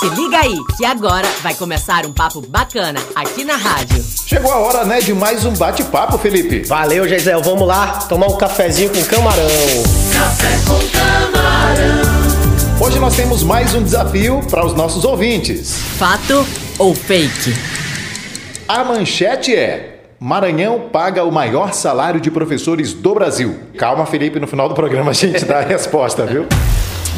Se liga aí, que agora vai começar um papo bacana aqui na rádio. Chegou a hora, né, de mais um bate-papo, Felipe. Valeu, Gisele. Vamos lá tomar um cafezinho com camarão. Café com camarão. Hoje nós temos mais um desafio para os nossos ouvintes. Fato ou fake? A manchete é: Maranhão paga o maior salário de professores do Brasil. Calma, Felipe, no final do programa a gente dá a resposta, viu?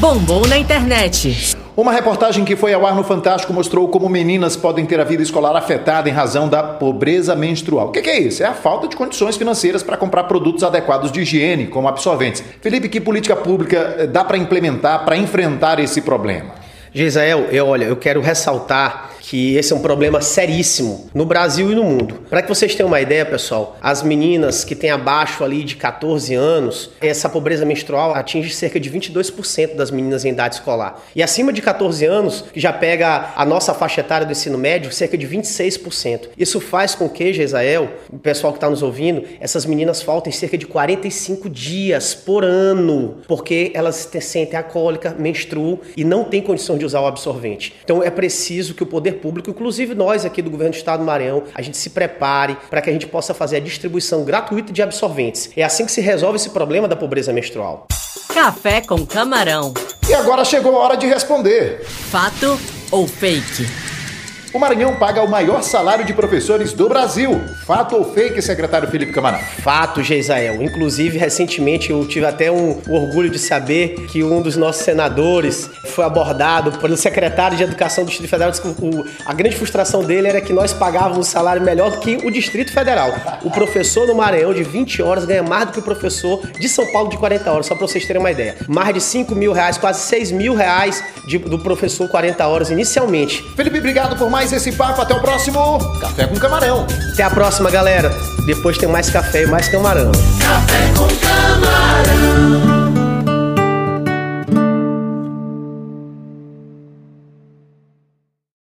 Bombou na internet. Uma reportagem que foi ao ar no Fantástico mostrou como meninas podem ter a vida escolar afetada em razão da pobreza menstrual. O que, é isso? É a falta de condições financeiras para comprar produtos adequados de higiene, como absorventes. Felipe, que política pública eh, dá para implementar para enfrentar esse problema? Gisael, eu, olha, eu quero ressaltar que esse é um problema seríssimo no Brasil e no mundo. Para que vocês tenham uma ideia, pessoal, as meninas que têm abaixo ali de 14 anos, essa pobreza menstrual atinge cerca de 22% das meninas em idade escolar. E acima de 14 anos, que já pega a nossa faixa etária do ensino médio, cerca de 26%. Isso faz com que, Gesael, o pessoal que está nos ouvindo, essas meninas faltem cerca de 45 dias por ano, porque elas sentem a cólica, menstruam e não têm condição de usar o absorvente. Então é preciso que o poder público, inclusive nós aqui do governo do estado do Maranhão, a gente se prepare para que a gente possa fazer a distribuição gratuita de absorventes. É assim que se resolve esse problema da pobreza menstrual. Café com camarão. E agora chegou a hora de responder. Fato ou fake? O Maranhão paga o maior salário de professores do Brasil. Fato ou fake, secretário Felipe Camarão? Fato, Geisael. Inclusive, recentemente eu tive até um orgulho de saber que um dos nossos senadores foi abordado pelo secretário de Educação do Distrito Federal. Disse que o, a grande frustração dele era que nós pagávamos um salário melhor do que o Distrito Federal. O professor do Maranhão de 20 horas ganha mais do que o professor de São Paulo de 40 horas, só para vocês terem uma ideia. Mais de 5 mil reais, quase 6 mil reais de, do professor 40 horas inicialmente. Felipe, obrigado por mais mais esse papo. Até o próximo Café com Camarão. Até a próxima, galera. Depois tem mais café e mais camarão. Café.